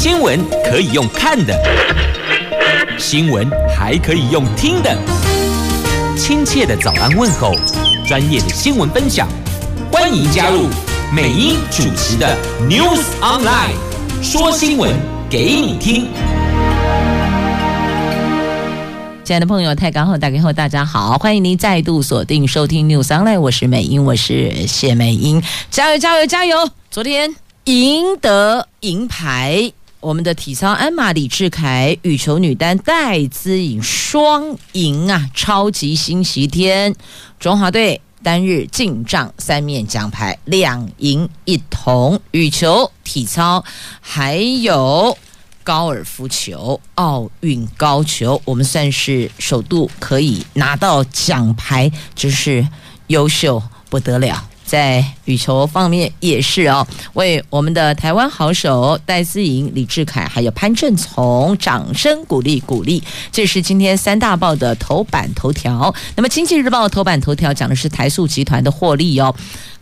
新闻可以用看的，新闻还可以用听的。亲切的早安问候，专业的新闻分享，欢迎加入美英主持的 News Online，说新闻给你听。亲爱的朋友，泰港后大家好，大家好，欢迎您再度锁定收听 News Online，我是美英，我是谢美英，加油加油加油！昨天赢得银牌，我们的体操鞍马李智凯、羽球女单戴资颖双赢啊，超级星期天，中华队单日进账三面奖牌，两银一铜，羽球、体操还有。高尔夫球、奥运高球，我们算是首度可以拿到奖牌，真是优秀不得了。在羽球方面也是哦，为我们的台湾好手戴思颖、李志凯还有潘正从掌声鼓励鼓励。这是今天三大报的头版头条。那么《经济日报》头版头条讲的是台塑集团的获利哦。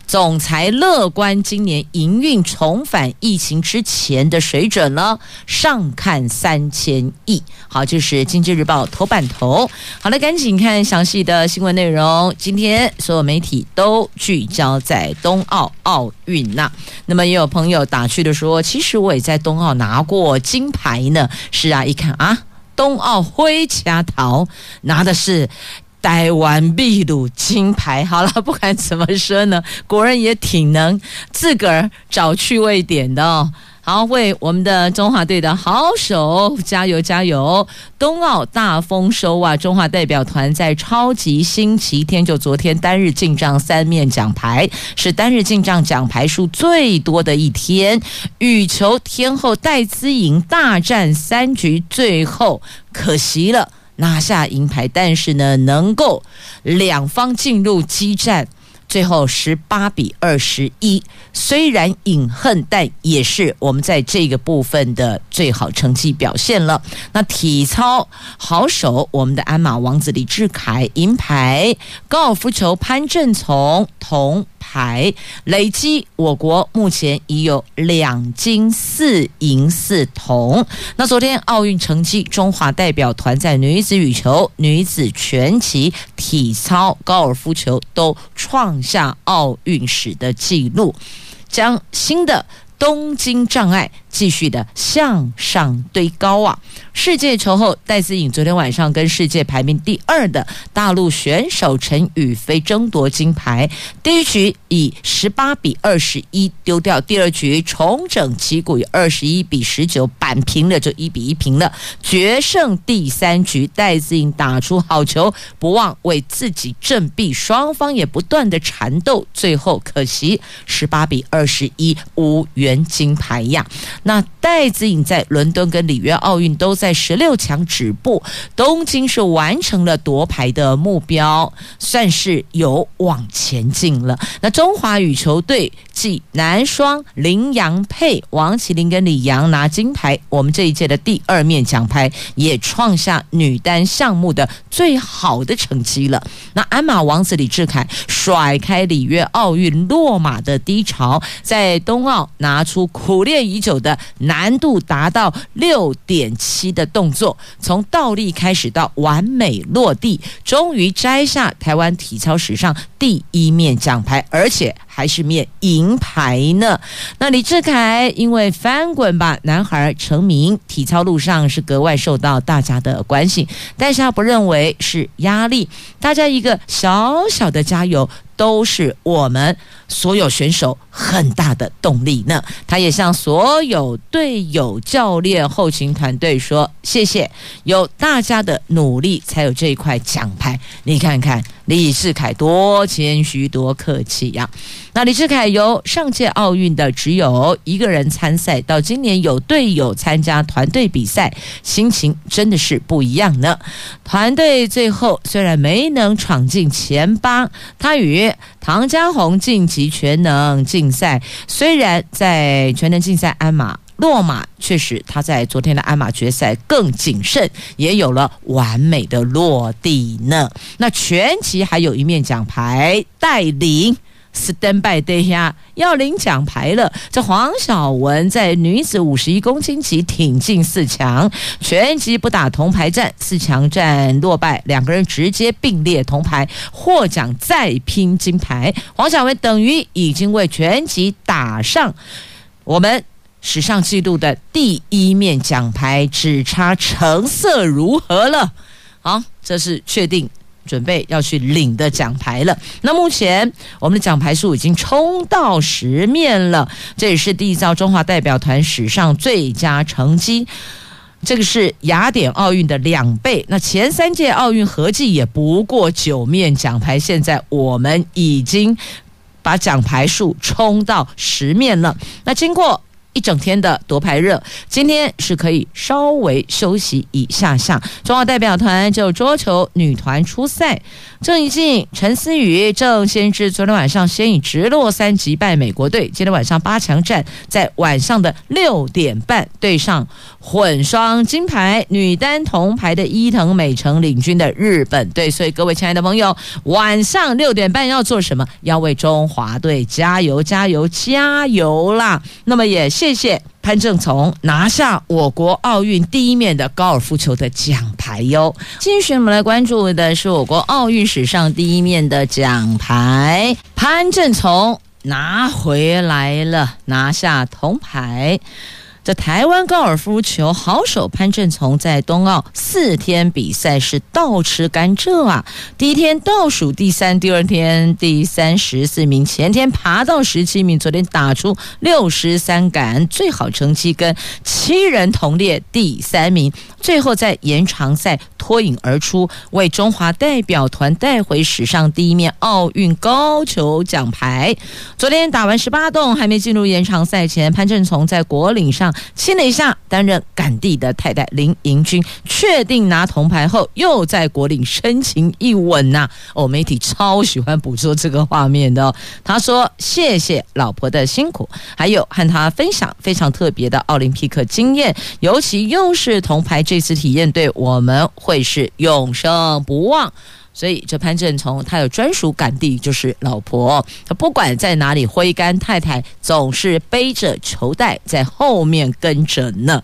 总裁乐观，今年营运重返疫情之前的水准了，上看三千亿。好，这是《经济日报》头版头。好了，赶紧看详细的新闻内容。今天所有媒体都聚焦在冬奥奥运呐。那么也有朋友打趣的说：“其实我也在冬奥拿过金牌呢。”是啊，一看啊，冬奥灰掐桃拿的是。台湾秘鲁金牌，好了，不管怎么说呢，国人也挺能自个儿找趣味点的哦。好，为我们的中华队的好手加油加油！冬奥大丰收啊！中华代表团在超级星期天，就昨天单日进账三面奖牌，是单日进账奖牌数最多的一天。羽球天后戴资颖大战三局，最后可惜了。拿下银牌，但是呢，能够两方进入激战，最后十八比二十一，虽然饮恨，但也是我们在这个部分的最好成绩表现了。那体操好手，我们的鞍马王子李志凯银牌，高尔夫球潘振从铜。牌累积，我国目前已有两金四银四铜。那昨天奥运成绩，中华代表团在女子羽球、女子拳击、体操、高尔夫球都创下奥运史的纪录，将新的东京障碍。继续的向上堆高啊！世界球后戴资颖昨天晚上跟世界排名第二的大陆选手陈雨菲争夺金牌，第一局以十八比二十一丢掉，第二局重整旗鼓以二十一比十九扳平了，就一比一平了，决胜第三局戴资颖打出好球，不忘为自己振臂，双方也不断的缠斗，最后可惜十八比二十一无缘金牌呀。那戴资颖在伦敦跟里约奥运都在十六强止步，东京是完成了夺牌的目标，算是有往前进了。那中华羽球队继男双林洋配王齐麟跟李洋拿金牌，我们这一届的第二面奖牌也创下女单项目的最好的成绩了。那鞍马王子李志凯甩开里约奥运落马的低潮，在冬奥拿出苦练已久的。难度达到六点七的动作，从倒立开始到完美落地，终于摘下台湾体操史上第一面奖牌，而且还是面银牌呢。那李志凯因为翻滚吧男孩成名，体操路上是格外受到大家的关心，但是他不认为是压力，大家一个小小的加油。都是我们所有选手很大的动力呢。他也向所有队友、教练、后勤团队说：“谢谢，有大家的努力，才有这一块奖牌。你看看李智凯多谦虚、多客气呀。”那李志凯由上届奥运的只有一个人参赛，到今年有队友参加团队比赛，心情真的是不一样呢。团队最后虽然没能闯进前八，他与唐嘉鸿晋级全能竞赛，虽然在全能竞赛鞍马落马，确实他在昨天的鞍马决赛更谨慎，也有了完美的落地呢。那拳击还有一面奖牌带领。Stand by day 呀，要领奖牌了。这黄晓雯在女子五十一公斤级挺进四强，全级不打铜牌战，四强战落败，两个人直接并列铜牌，获奖再拼金牌。黄晓雯等于已经为全级打上我们史上纪录的第一面奖牌，只差成色如何了。好，这是确定。准备要去领的奖牌了。那目前我们的奖牌数已经冲到十面了，这也是缔造中华代表团史上最佳成绩。这个是雅典奥运的两倍。那前三届奥运合计也不过九面奖牌，现在我们已经把奖牌数冲到十面了。那经过。一整天的夺牌热，今天是可以稍微休息一下下。中华代表团就桌球女团出赛，郑怡静、陈思雨、郑先知昨天晚上先以直落三击败美国队。今天晚上八强战在晚上的六点半对上混双金牌女单铜牌的伊藤美诚领军的日本队。所以各位亲爱的朋友，晚上六点半要做什么？要为中华队加油、加油、加油啦！那么也谢。谢谢潘正从拿下我国奥运第一面的高尔夫球的奖牌哟。继续我们来关注的是我国奥运史上第一面的奖牌，潘正从拿回来了，拿下铜牌。这台湾高尔夫球好手潘振从在冬奥四天比赛是倒吃甘蔗啊！第一天倒数第三，第二天第三十四名，前天爬到十七名，昨天打出六十三杆，最好成绩跟七人同列第三名，最后在延长赛脱颖而出，为中华代表团带回史上第一面奥运高球奖牌。昨天打完十八洞，还没进入延长赛前，潘振从在国岭上。亲了一下担任杆地的太太林盈君，确定拿铜牌后，又在国岭深情一吻呐、啊！哦，媒体超喜欢捕捉这个画面的、哦。他说：“谢谢老婆的辛苦，还有和他分享非常特别的奥林匹克经验，尤其又是铜牌，这次体验对我们会是永生不忘。”所以，这潘正从他有专属感地，就是老婆。他不管在哪里挥杆，太太总是背着球袋在后面跟着呢。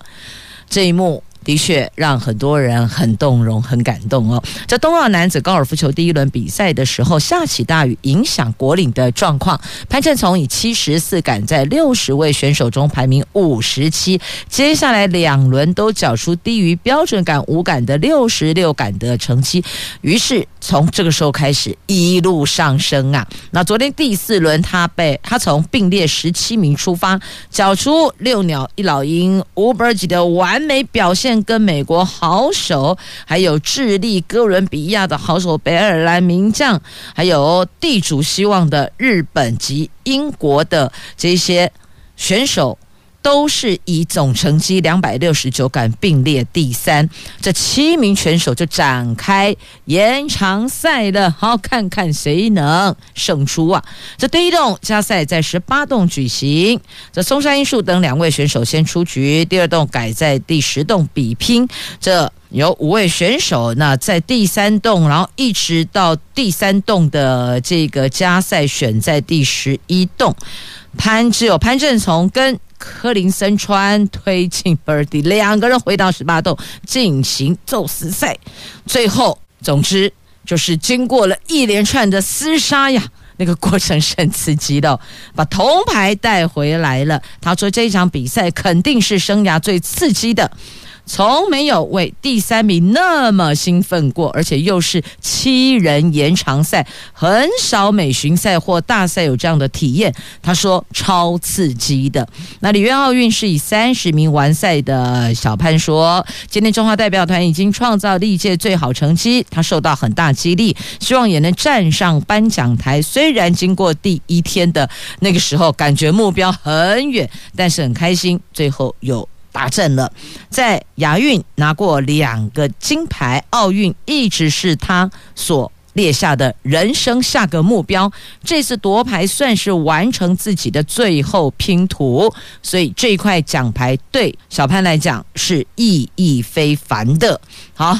这一幕。的确让很多人很动容、很感动哦。在冬奥男子高尔夫球第一轮比赛的时候，下起大雨，影响果岭的状况。潘振从以七十四杆在六十位选手中排名五十七，接下来两轮都缴出低于标准杆五杆的六十六杆的成绩，于是从这个时候开始一路上升啊。那昨天第四轮，他被他从并列十七名出发，缴出六鸟一老鹰五百几的完美表现。跟美国好手，还有智利、哥伦比亚的好手，北爱尔兰名将，还有地主希望的日本及英国的这些选手。都是以总成绩两百六十九杆并列第三，这七名选手就展开延长赛了，好，看看谁能胜出啊！这第一洞加赛在十八洞举行，这松山英树等两位选手先出局，第二洞改在第十洞比拼。这有五位选手，那在第三洞，然后一直到第三洞的这个加赛选在第十一洞，潘只有潘政琮跟。柯林森川推进 birdie，两个人回到十八洞进行宙斯赛，最后总之就是经过了一连串的厮杀呀，那个过程是很刺激的，把铜牌带回来了。他说这场比赛肯定是生涯最刺激的。从没有为第三名那么兴奋过，而且又是七人延长赛，很少美巡赛或大赛有这样的体验。他说超刺激的。那里约奥运是以三十名完赛的小潘说，今天中华代表团已经创造历届最好成绩，他受到很大激励，希望也能站上颁奖台。虽然经过第一天的那个时候，感觉目标很远，但是很开心，最后有。达阵了，在亚运拿过两个金牌，奥运一直是他所列下的人生下个目标。这次夺牌算是完成自己的最后拼图，所以这块奖牌对小潘来讲是意义非凡的。好，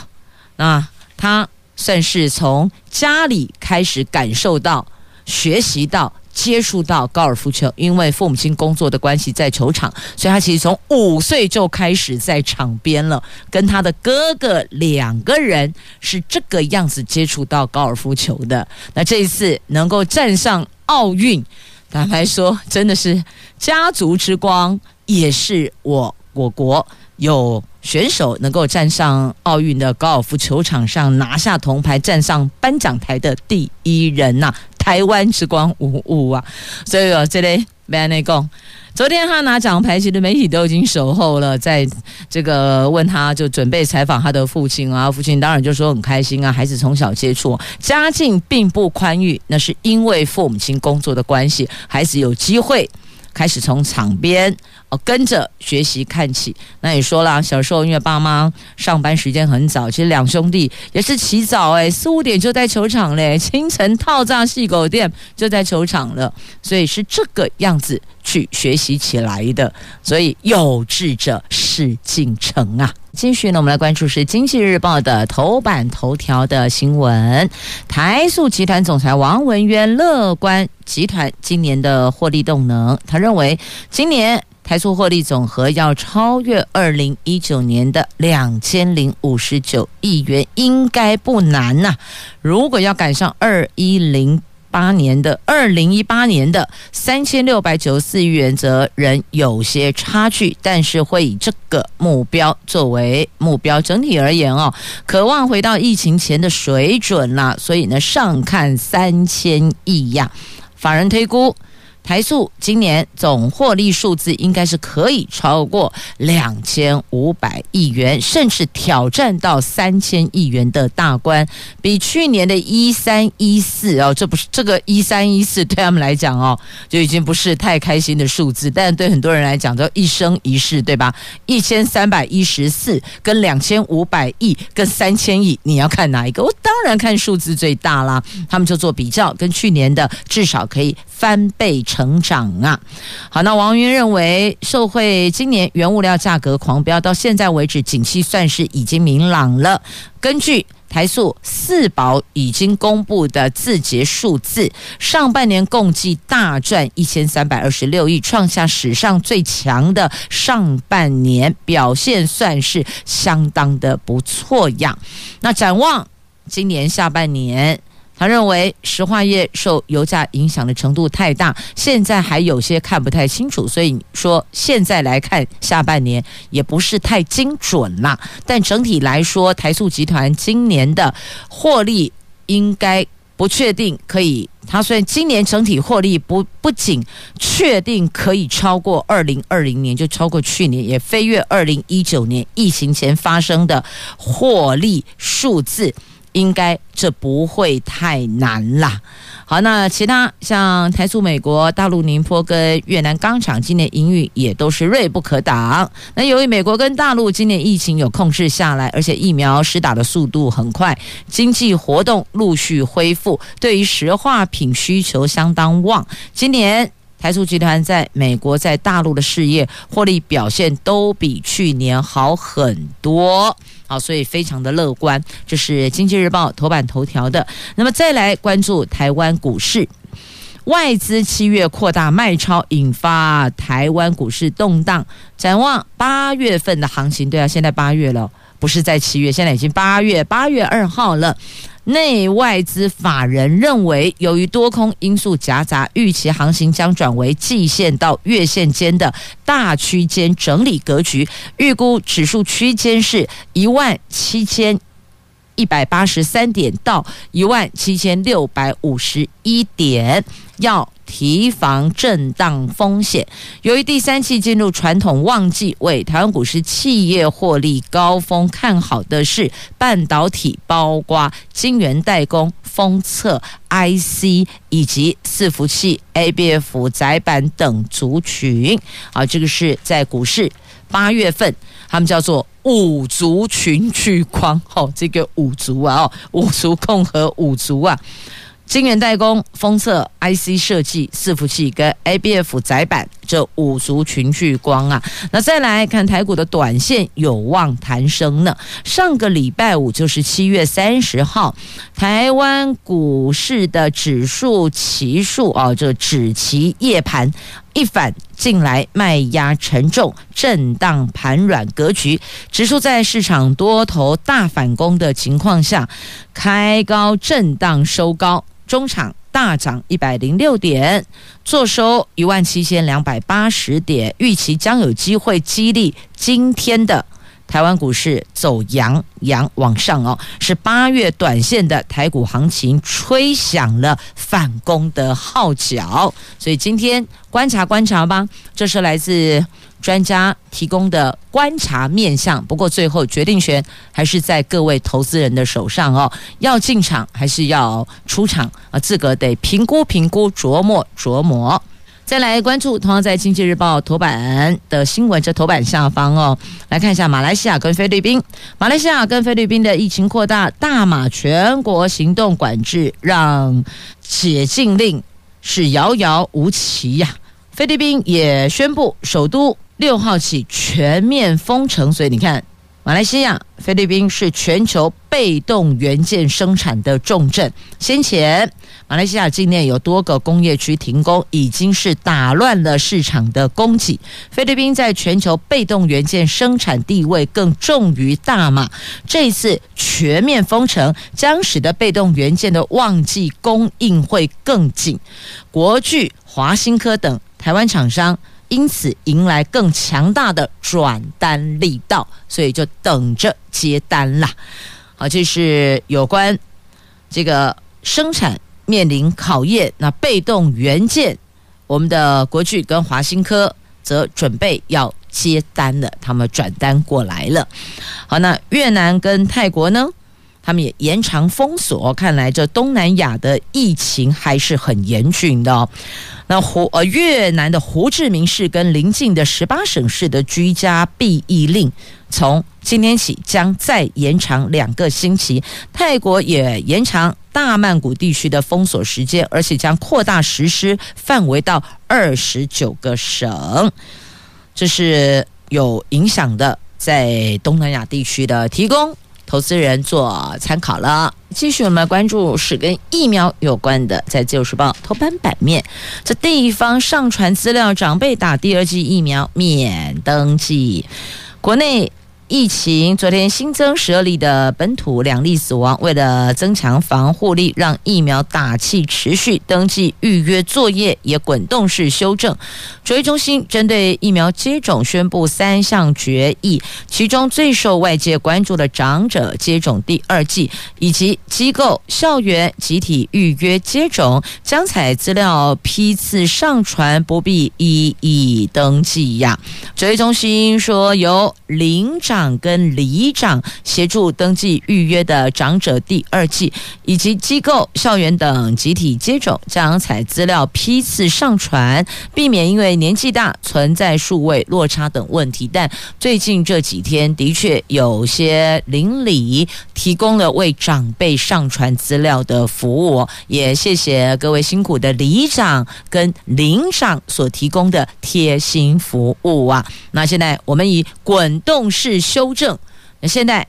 那他算是从家里开始感受到、学习到。接触到高尔夫球，因为父母亲工作的关系在球场，所以他其实从五岁就开始在场边了。跟他的哥哥两个人是这个样子接触到高尔夫球的。那这一次能够站上奥运，坦白说真的是家族之光，也是我我国有选手能够站上奥运的高尔夫球场上拿下铜牌，站上颁奖台的第一人呐、台湾之光五五啊！所以有，这里没内功。昨天他拿奖牌，其实媒体都已经守候了，在这个问他就准备采访他的父亲啊，父亲当然就说很开心啊，孩子从小接触，家境并不宽裕，那是因为父母亲工作的关系，孩子有机会。开始从场边哦跟着学习看起，那也说了，小时候因为爸妈上班时间很早，其实两兄弟也是起早哎，四五点就在球场嘞，清晨套炸细狗店就在球场了，所以是这个样子去学习起来的，所以有志者事竟成啊。继续呢，我们来关注是《经济日报》的头版头条的新闻。台塑集团总裁王文渊乐观集团今年的获利动能，他认为今年台塑获利总和要超越二零一九年的两千零五十九亿元，应该不难呐、如果要赶上二一零。八年的二零一八年的三千六百九十四亿元，则仍有些差距，但是会以这个目标作为目标。整体而言哦，渴望回到疫情前的水准啦，所以呢，上看三千亿呀。法人推估。台塑今年总获利数字应该是可以超过两千五百亿元，甚至挑战到三千亿元的大关，比去年的一三一四哦，这不是这个一三一四对他们来讲哦，就已经不是太开心的数字，但对很多人来讲都一生一世，对吧？一千三百一十四跟两千五百亿跟三千亿，你要看哪一个？我当然看数字最大啦。他们就做比较，跟去年的至少可以翻倍。成长啊，好，那王云认为，受惠今年原物料价格狂飙，到现在为止，景气算是已经明朗了。根据台塑四宝已经公布的字节数字，上半年共计大赚一千三百二十六亿，创下史上最强的上半年，表现算是相当的不错呀。那展望今年下半年。他认为石化业受油价影响的程度太大，现在还有些看不太清楚，所以说现在来看下半年也不是太精准啦。但整体来说，台塑集团今年的获利应该不确定可以。他虽然今年整体获利不不仅确定可以超过二零二零年，就超过去年，也飞跃二零一九年疫情前发生的获利数字。应该这不会太难啦。好，那其他像台塑、美国、大陆宁波跟越南钢厂，今年营运也都是锐不可挡。那由于美国跟大陆今年疫情有控制下来，而且疫苗施打的速度很快，经济活动陆续恢复，对于石化品需求相当旺。今年台塑集团在美国、在大陆的事业获利表现都比去年好很多。所以非常的乐观，这是《经济日报》头版头条的。那么再来关注台湾股市，外资七月扩大卖超，引发台湾股市动荡。展望八月份的行情，对啊，现在八月了，不是在七月，现在已经八月，八月二号了。内外资法人认为，由于多空因素夹杂，预期行情将转为季线到月线间的大区间整理格局，预估指数区间是一万七千一百八十三点到一万七千六百五十一点，要。提防震荡风险。由于第三季进入传统旺季，为台湾股市企业获利高峰看好的是半导体，包括晶圆代工、封测、IC 以及伺服器、ABF 载板等族群。啊，这个是在股市八月份，他们叫做五族群聚光。哦，这个五族啊，哦，五族共和五族啊。晶圆代工、封测、IC 设计、伺服器跟 ABF 载板这五族群聚光啊。那再来看台股的短线有望弹升呢。上个礼拜五就是七月三十号，台湾股市的指数期数啊，这指期夜盘。一反近来卖压沉重、震荡盘软格局，指数在市场多头大反攻的情况下，开高震荡收高，中场大涨一百零六点，坐收一万七千两百八十点，预期将有机会激励今天的。台湾股市走阳阳往上哦，是八月短线的台股行情吹响了反攻的号角，所以今天观察观察吧，这是来自专家提供的观察面向。不过最后决定权还是在各位投资人的手上哦，要进场还是要出场啊？自个得评估评估，琢磨琢磨。再来关注同样在《经济日报》头版的新闻，这头版下方哦，来看一下马来西亚跟菲律宾。马来西亚跟菲律宾的疫情扩大，大马全国行动管制，让解禁令是遥遥无期呀。菲律宾也宣布首都六号起全面封城，所以你看。马来西亚、菲律宾是全球被动元件生产的重镇。先前，马来西亚境内有多个工业区停工，已经是打乱了市场的供给。菲律宾在全球被动元件生产地位更重于大马，这次全面封城，将使得被动元件的旺季供应会更紧。国巨、华新科等台湾厂商。因此迎来更强大的转单力道，所以就等着接单啦。好，这是有关这个生产面临考验。那被动元件，我们的国巨跟华新科则准备要接单了，他们转单过来了。好，那越南跟泰国呢？他们也延长封锁，看来这东南亚的疫情还是很严峻的哦。那胡呃越南的胡志明市跟邻近的十八省市的居家避疫令，从今天起将再延长两个星期。泰国也延长大曼谷地区的封锁时间，而且将扩大实施范围到二十九个省。这是有影响的，在东南亚地区的提供。投资人做参考了。继续我们关注是跟疫苗有关的，在《自由时报》头版版面，这地方上传资料，长辈打第二剂疫苗免登记，国内。疫情昨天新增十二例的本土，两例死亡。为了增强防护力，让疫苗打气持续，登记预约作业也滚动式修正。指挥中心针对疫苗接种宣布三项决议，其中最受外界关注的长者接种第二剂，以及机构校园集体预约接种，将采资料批次上传，不必一一登记呀。指挥中心说由领长。跟里长协助登记预约的长者第二季，以及机构、校园等集体接种，将采资料批次上传，避免因为年纪大存在数位落差等问题。但最近这几天的确有些邻里提供了为长辈上传资料的服务，也谢谢各位辛苦的里长跟邻长所提供的贴心服务啊！那现在我们以滚动式。修正，那现在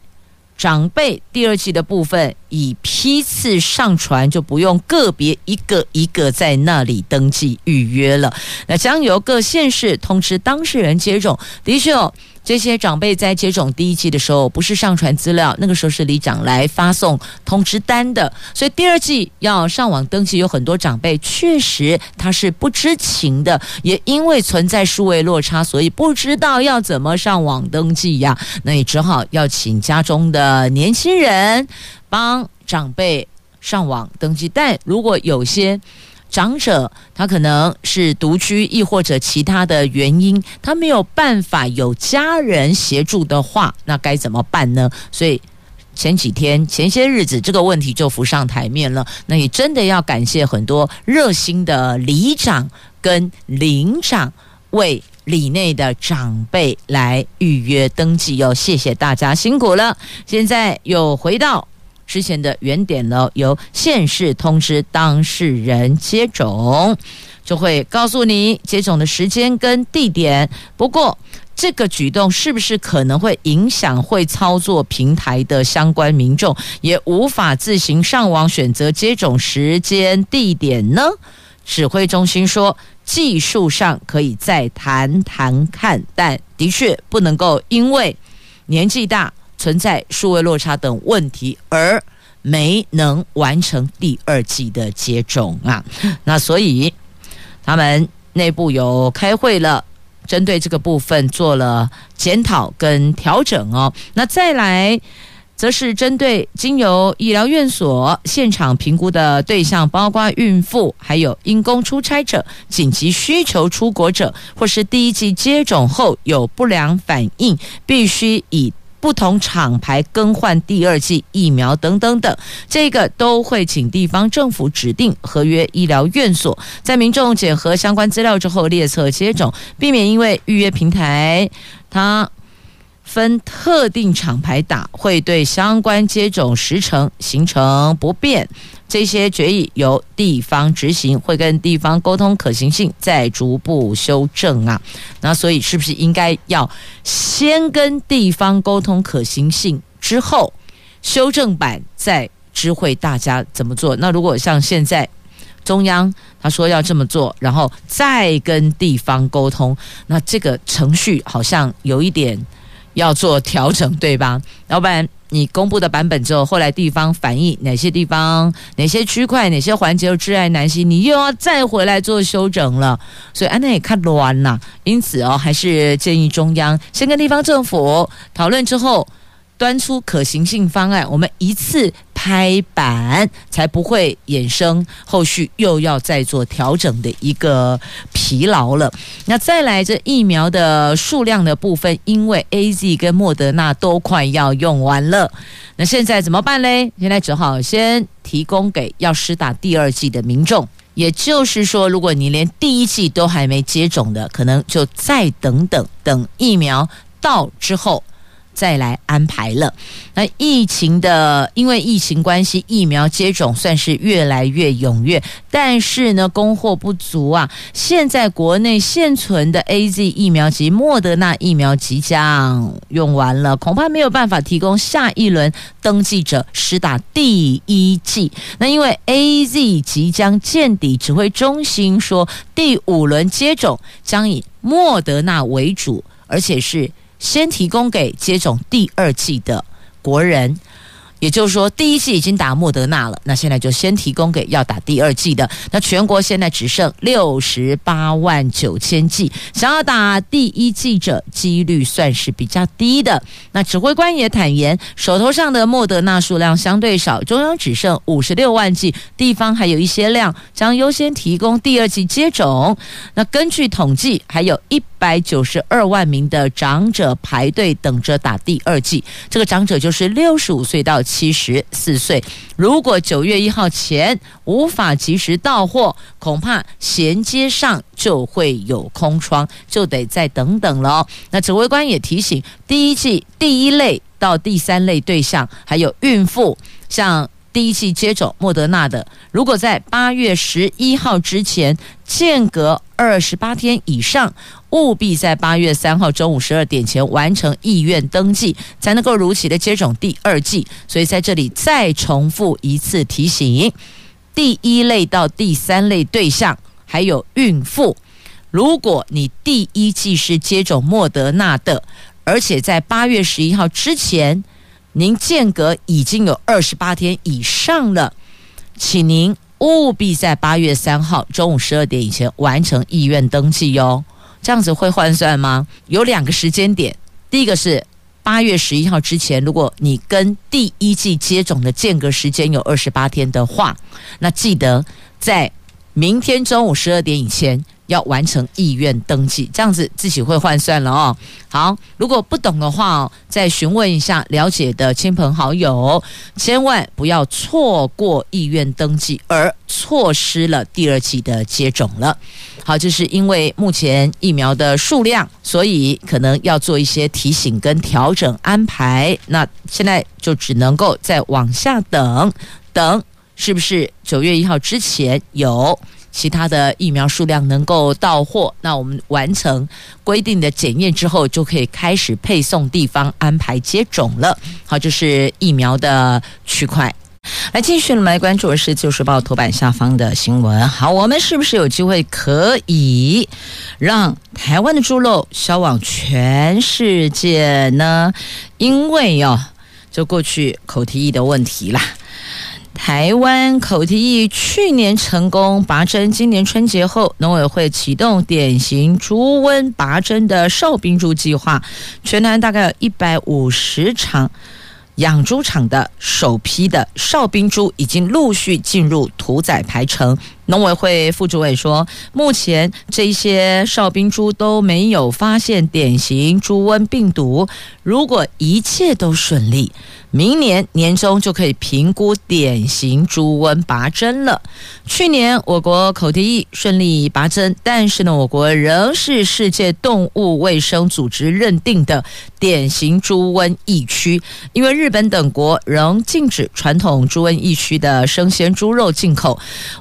长辈第二季的部分以批次上传，就不用个别一个一个在那里登记预约了。那将由各县市通知当事人接种。的确哦。这些长辈在接种第一剂的时候，不是上传资料，那个时候是里长来发送通知单的，所以第二剂要上网登记，有很多长辈确实他是不知情的，也因为存在数位落差，所以不知道要怎么上网登记呀，那也只好要请家中的年轻人帮长辈上网登记，但如果有些。长者他可能是独居，亦或者其他的原因，他没有办法有家人协助的话，那该怎么办呢？所以前几天前些日子这个问题就浮上台面了。那也真的要感谢很多热心的里长跟邻长为里内的长辈来预约登记哟，谢谢大家辛苦了。现在又回到之前的原点呢，由县市通知当事人接种，就会告诉你接种的时间跟地点。不过，这个举动是不是可能会影响会操作平台的相关民众，也无法自行上网选择接种时间地点呢？指挥中心说，技术上可以再谈谈看，但的确不能够因为年纪大、存在数位落差等问题而没能完成第二季的接种啊。那所以他们内部有开会了。针对这个部分做了检讨跟调整哦，那再来则是针对经由医疗院所现场评估的对象，包括孕妇、还有因公出差者、紧急需求出国者，或是第一季接种后有不良反应，必须以。不同厂牌更换第二剂疫苗等等等，这个都会请地方政府指定合约医疗院所，在民众检核相关资料之后列册接种，避免因为预约平台它分特定厂牌打，会对相关接种时程形成不便。这些决议由地方执行，会跟地方沟通可行性，再逐步修正啊。那所以是不是应该要先跟地方沟通可行性之后，修正版再知会大家怎么做？那如果像现在中央他说要这么做，然后再跟地方沟通，那这个程序好像有一点要做调整，对吧？要不然。你公布的版本之后，后来地方反映哪些地方、哪些区块、哪些环节有窒碍难行，你又要再回来做修整了。所以安娜也看乱了。因此哦，还是建议中央先跟地方政府讨论之后，端出可行性方案，我们一次。拍板才不会衍生后续又要再做调整的一个疲劳了。那再来这疫苗的数量的部分，因为 AZ 跟莫德纳都快要用完了，那现在怎么办嘞？现在只好先提供给要施打第二剂的民众。也就是说，如果你连第一剂都还没接种的，可能就再等等，等疫苗到之后。再来安排了。那疫情的，因为疫情关系，疫苗接种算是越来越踊跃，但是呢，供货不足啊。现在国内现存的 AZ 疫苗及莫德纳疫苗即将用完了，恐怕没有办法提供下一轮登记者施打第一剂。那因为 AZ 即将见底，指挥中心说，第五轮接种将以莫德纳为主，而且是。先提供给接种第二剂的国人。也就是说，第一剂已经打莫德纳了，那现在就先提供给要打第二剂的。那全国现在只剩六十八万九千剂，想要打第一剂者，几率算是比较低的。那指挥官也坦言，手头上的莫德纳数量相对少，中央只剩五十六万剂，地方还有一些量，将优先提供第二剂接种。那根据统计，还有一百九十二万名的长者排队等着打第二剂。这个长者就是六十五岁到七十四岁，如果九月一号前无法及时到货，恐怕衔接上就会有空窗，就得再等等了。那指挥官也提醒，第一剂第一类到第三类对象，还有孕妇，像。第一剂接种莫德纳的，如果在八月十一号之前间隔二十八天以上，务必在八月三号中午十二点前完成意愿登记，才能够如期的接种第二剂。所以在这里再重复一次提醒：第一类到第三类对象还有孕妇，如果你第一剂是接种莫德纳的，而且在八月十一号之前。您间隔已经有二十八天以上了，请您务必在八月三号中午十二点以前完成意愿登记哟。这样子会换算吗？有两个时间点，第一个是八月十一号之前，如果你跟第一剂接种的间隔时间有二十八天的话，那记得在明天中午十二点以前要完成意愿登记，这样子自己会换算了哦。好，如果不懂的话，再询问一下了解的亲朋好友，千万不要错过意愿登记而错失了第二剂的接种了。好，就是因为目前疫苗的数量，所以可能要做一些提醒跟调整安排。那现在就只能够再往下等等，是不是九月一号之前有？其他的疫苗数量能够到货，那我们完成规定的检验之后，就可以开始配送地方安排接种了。好，这是疫苗的区块。来继续，来关注的是《旧时报》头版下方的新闻。好，我们是不是有机会可以让台湾的猪肉销往全世界呢？因为哟、哦，就过去口蹄疫的问题啦。台湾口蹄疫去年成功拔针，今年春节后，农委会启动典型猪瘟拔针的哨兵猪计划，全台大概有一百五十场养猪场的首批的哨兵猪已经陆续进入屠宰排程。农委会副主委说，目前这些哨兵猪都没有发现典型猪瘟病毒，如果一切都顺利。明年年中就可以评估典型猪瘟拔针了。去年我国口蹄疫顺利拔针，但是呢，我国仍是世界动物卫生组织认定的典型猪瘟疫区，因为日本等国仍禁止传统猪瘟疫区的生鲜猪肉进口。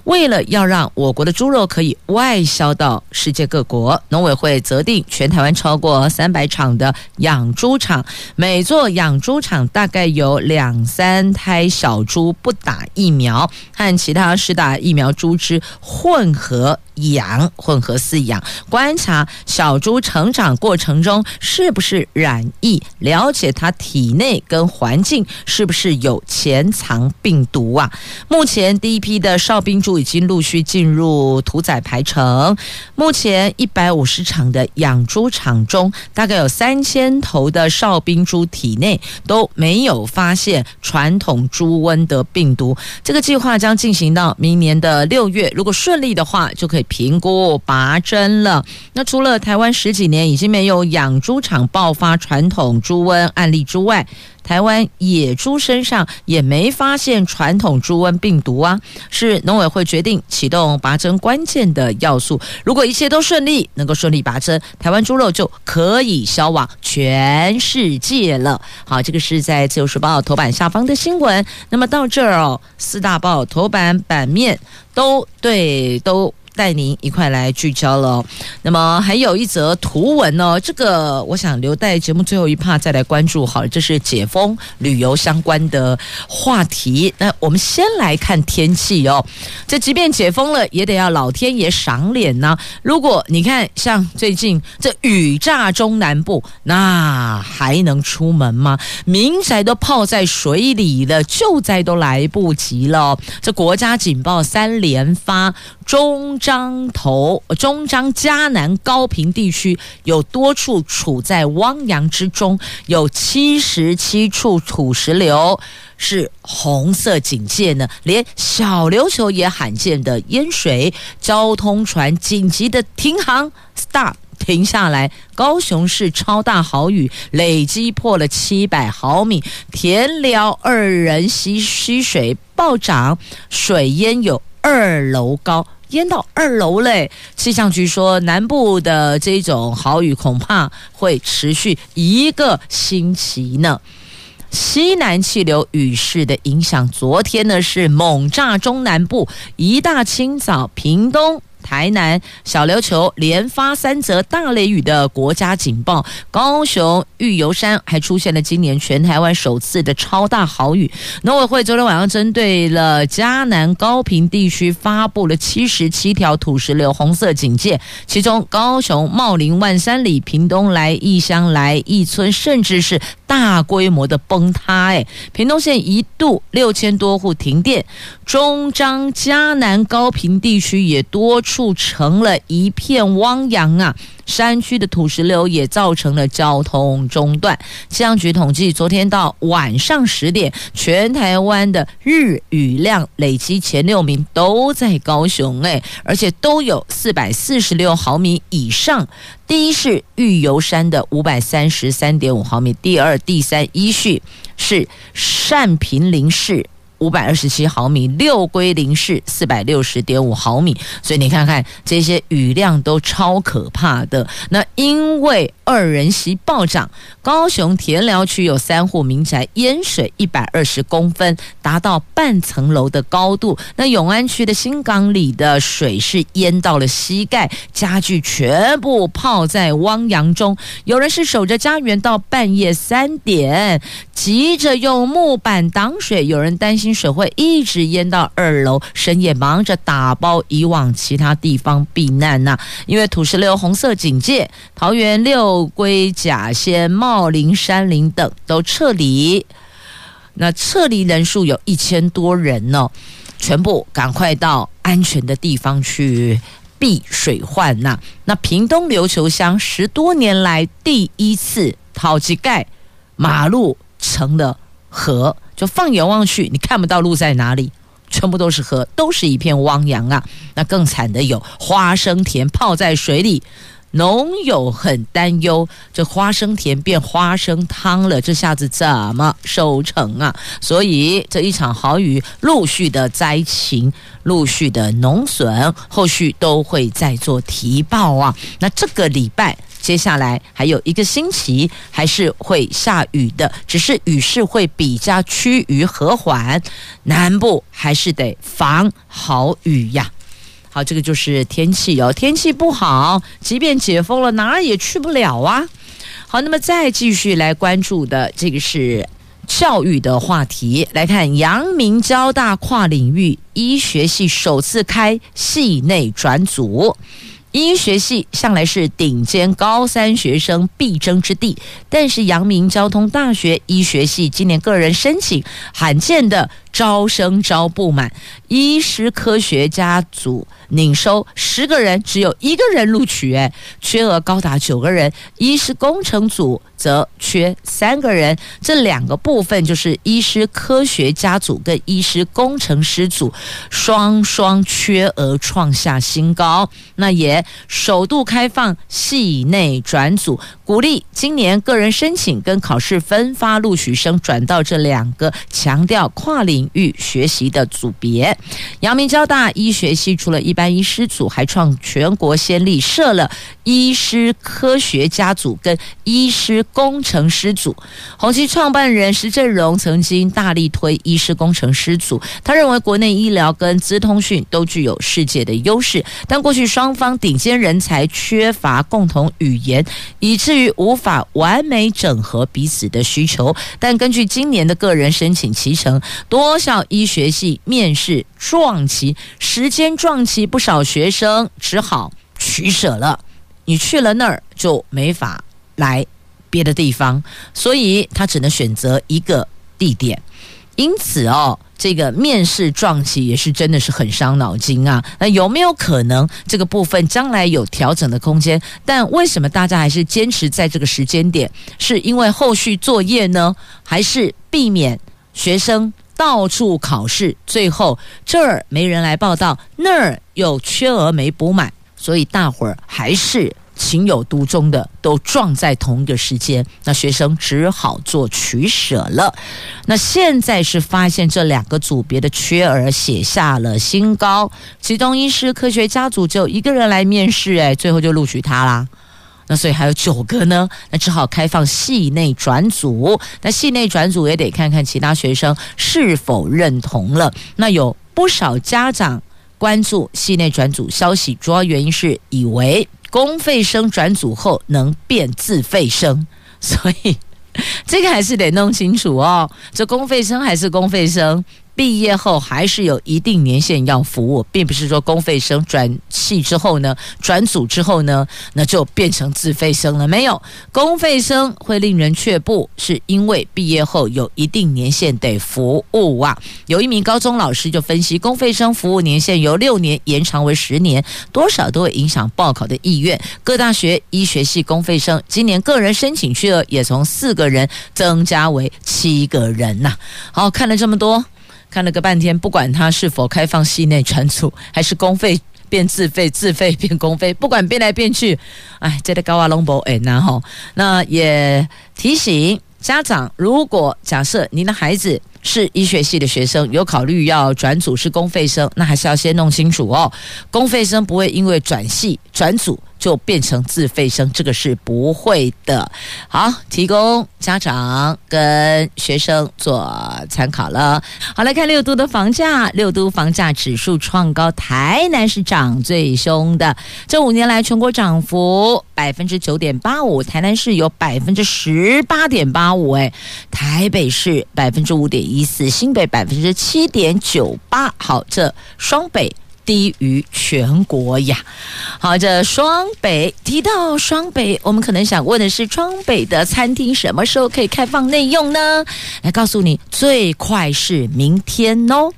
为了要让我国的猪肉可以外销到世界各国，农委会责定全台湾超过三百场的养猪场，每座养猪场大概有。有两三胎小猪不打疫苗，和其他施打疫苗猪只混合养、混合饲养，观察小猪成长过程中是不是染疫，了解它体内跟环境是不是有潜藏病毒啊。目前第一批的哨兵猪已经陆续进入屠宰排程，目前一百五十场的养猪场中，大概有三千头的哨兵猪体内都没有。发现传统猪瘟的病毒，这个计划将进行到明年的六月。如果顺利的话，就可以评估拔针了。那除了台湾十几年已经没有养猪场爆发传统猪瘟案例之外，台湾野猪身上也没发现传统猪瘟病毒啊，是农委会决定启动拔针关键的要素。如果一切都顺利，能够顺利拔针，台湾猪肉就可以销往全世界了。好，这个是在《自由时报》头版下方的新闻。那么到这儿哦，四大报头版版面都对都。带您一块来聚焦了，那么还有一则图文呢，这个我想留待节目最后一 part 再来关注。好了，这是解封旅游相关的话题。那我们先来看天气哦，这即便解封了，也得要老天爷赏脸呢。如果你看像最近这雨炸中南部，那还能出门吗？民宅都泡在水里了，救灾都来不及了。这国家警报三连发，中。彰投、中彰、嘉南、高屏地区有多处处在汪洋之中，有七十七处土石流是红色警戒呢，连小琉球也罕见的淹水，交通船紧急的停航，stop 停下来。高雄市超大豪雨，累积破了七百毫米，田寮二人溪溪水暴涨，水淹有二楼高。淹到二楼嘞！气象局说，南部的这种豪雨恐怕会持续一个星期呢。西南气流雨势的影响，昨天呢是猛炸中南部，一大清早，屏东。台南小琉球连发三则大雷雨的国家警报，高雄玉游山还出现了今年全台湾首次的超大豪雨。农委会昨天晚上针对了嘉南高屏地区发布了七十七条土石流红色警戒，其中高雄茂林万山里、屏东来义乡来义村，甚至是。大规模的崩塌，哎，屏东县一度六千多户停电，中彰嘉南高屏地区也多处成了一片汪洋啊。山区的土石流也造成了交通中断。气象局统计，昨天到晚上十点，全台湾的日雨量累积前六名都在高雄，哎，而且都有四百四十六毫米以上。第一是玉游山的五百三十三点五毫米，第二、第三依序是善平林市。五百二十七毫米，六龟林市四百六十点五毫米，所以你看看这些雨量都超可怕的。那因为二人溪暴涨，高雄田寮区有三户民宅淹水一百二十公分，达到半层楼的高度。那永安区的新港里的水是淹到了膝盖，家具全部泡在汪洋中。有人是守着家园到半夜三点，急着用木板挡水，有人担心。水会一直淹到二楼，深夜忙着打包移往其他地方避难呐、因为土石流红色警戒，桃园六龟、甲仙、茂林、山林等都撤离。那撤离人数有一千多人呢，全部赶快到安全的地方去避水患呐、那屏东琉球乡十多年来第一次掏机盖马路成了河。就放眼望去，你看不到路在哪里，全部都是河，都是一片汪洋啊！那更惨的有花生田泡在水里，农友很担忧，这花生田变花生汤了，这下子怎么收成啊？所以这一场豪雨，陆续的灾情，陆续的农损，后续都会再做提报啊。那这个礼拜。接下来还有一个星期还是会下雨的，只是雨势会比较趋于和缓，南部还是得防好雨呀。好，这个就是天气哦，天气不好，即便解封了，哪儿也去不了啊。好，那么再继续来关注的这个是教育的话题，来看阳明交大跨领域医学系首次开系内转组。医学系向来是顶尖高三学生必争之地，但是阳明交通大学医学系今年个人申请罕见的招生招不满，医师科学家组拟收十个人，只有一个人录取，哎，缺额高达九个人，医师工程组。则缺三个人，这两个部分就是医师科学家组跟医师工程师组双双缺额创下新高。那也首度开放系内转组，鼓励今年个人申请跟考试分发录取生转到这两个强调跨领域学习的组别。阳明交大医学系除了一般医师组，还创全国先例设了医师科学家组跟医师。工程师组，宏碁创办人石振荣曾经大力推医师工程师组。他认为国内医疗跟资通讯都具有世界的优势，但过去双方顶尖人才缺乏共同语言，以致至于无法完美整合彼此的需求。但根据今年的个人申请期程，多校医学系面试撞期，时间撞期，不少学生只好取舍了。你去了那儿就没法来。别的地方，所以他只能选择一个地点。因此哦，这个面试撞期也是真的是很伤脑筋啊。那有没有可能这个部分将来有调整的空间？但为什么大家还是坚持在这个时间点？是因为后续作业呢，还是避免学生到处考试，最后这儿没人来报到，那儿又缺额没补满，所以大伙儿还是。情有独钟的都撞在同一个时间，那学生只好做取舍了。那现在是发现这两个组别的缺额写下了新高，其中医师科学家组只有一个人来面试，哎，最后就录取他啦。那所以还有九个呢，那只好开放系内转组。那系内转组也得看看其他学生是否认同了。那有不少家长关注系内转组消息，主要原因是以为。公费生转组后能变自费生，所以这个还是得弄清楚哦。这公费生还是公费生，毕业后还是有一定年限要服务，并不是说公费生转系之后呢，转组之后呢，那就变成自费生了。没有，公费生会令人却步，是因为毕业后有一定年限得服务啊。有一名高中老师就分析，公费生服务年限由六年延长为十年，多少都会影响报考的意愿。各大学医学系公费生今年个人申请缺额也从四个人增加为七个人呐、好，看了这么多。看了个半天，不管它是否开放系内存储，还是公费变自费，自费变公费，不管变来变去，哎，这个高啊隆博哎，然后那也提醒家长，如果假设您的孩子是医学系的学生，有考虑要转组是公费生，那还是要先弄清楚哦，公费生不会因为转系转组。就变成自费生，这个是不会的。好，提供家长跟学生做参考了。好，来看六都的房价，六都房价指数创高，台南是涨最凶的，这五年来全国涨幅百分之九点八五，台南市有百分之十八点八五，哎，台北市百分之五点一四，新北百分之七点九八。好，这双北。低于全国呀。好，这双北提到双北，我们可能想问的是，双北的餐厅什么时候可以开放内用呢？来告诉你，最快是明天哦。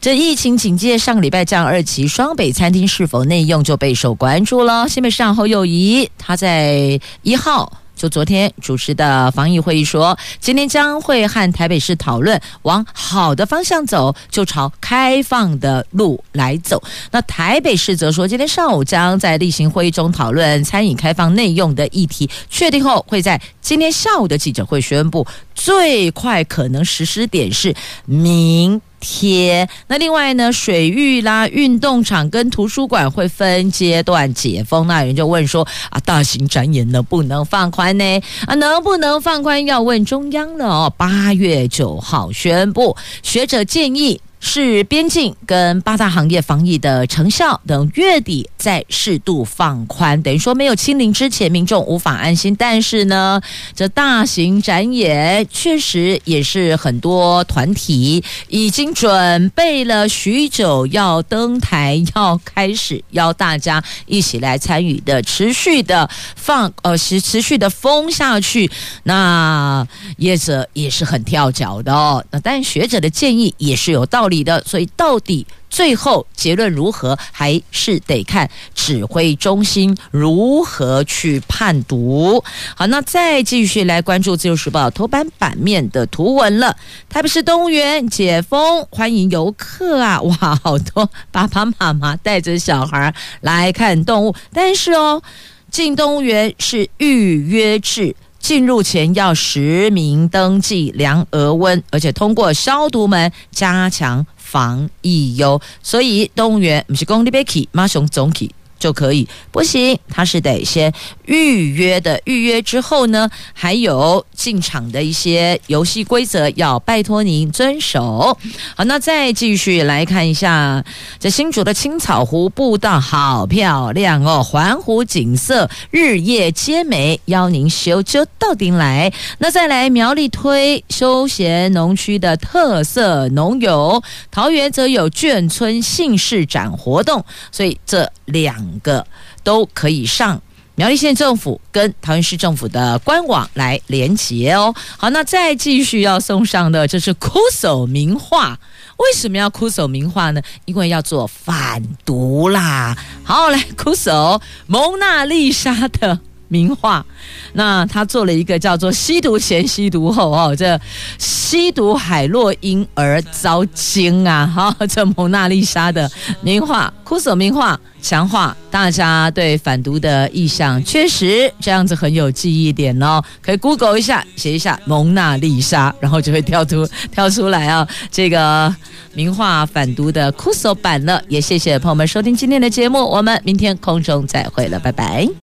这疫情警戒上个礼拜降二级，双北餐厅是否内用就备受关注了。新北市长侯友宜他在一号。就昨天主持的防疫会议说，今天将会和台北市讨论往好的方向走，就朝开放的路来走。那台北市则说，今天上午将在例行会议中讨论餐饮开放内用的议题，确定后会在今天下午的记者会宣布，最快可能实施点是明。贴那另外呢，水域啦、运动场跟图书馆会分阶段解封。那人就问说啊，大型展演能不能放宽呢？啊，能不能放宽要问中央了哦。八月九号宣布，学者建议。是边境跟八大行业防疫的成效等，月底再适度放宽，等于说没有清零之前，民众无法安心。但是呢，这大型展演确实也是很多团体已经准备了许久，要登台，要开始邀大家一起来参与的，持续的放呃，持持续的封下去。那业者也是很跳脚的哦。那但学者的建议也是有道理。理的，所以到底最后结论如何，还是得看指挥中心如何去判读。好，那再继续来关注《自由时报》头版版面的图文了。台北市动物园解封，欢迎游客啊！哇，好多爸爸妈妈带着小孩来看动物，但是哦，进动物园是预约制。进入前要实名登记、量额温，而且通过消毒门加强防疫哟。所以动物园不是公立别去，马上总去。就可以不行，他是得先预约的。预约之后呢，还有进场的一些游戏规则要拜托您遵守。好，那再继续来看一下这新竹的青草湖步道，好漂亮哦，环湖景色日夜皆美，邀您修就到顶来。那再来苗栗推休闲农区的特色农游，桃园则有眷村姓市展活动，所以这两。个都可以上苗栗县政府跟桃园市政府的官网来连接哦。好，那再继续要送上的，就是枯手名画。为什么要枯手名画呢？因为要做反毒啦。好，来枯手蒙娜丽莎的。名画，那他做了一个叫做“吸毒前吸毒后”哦，这吸毒海洛因而遭惊啊！哈，这蒙娜丽莎的名画，酷手名画，强化大家对反毒的意向，确实这样子很有记忆点哦。可以 Google 一下，写一下蒙娜丽莎，然后就会跳出 跳出来啊、这个名画反毒的酷手版了。也谢谢朋友们收听今天的节目，我们明天空中再会了，拜拜。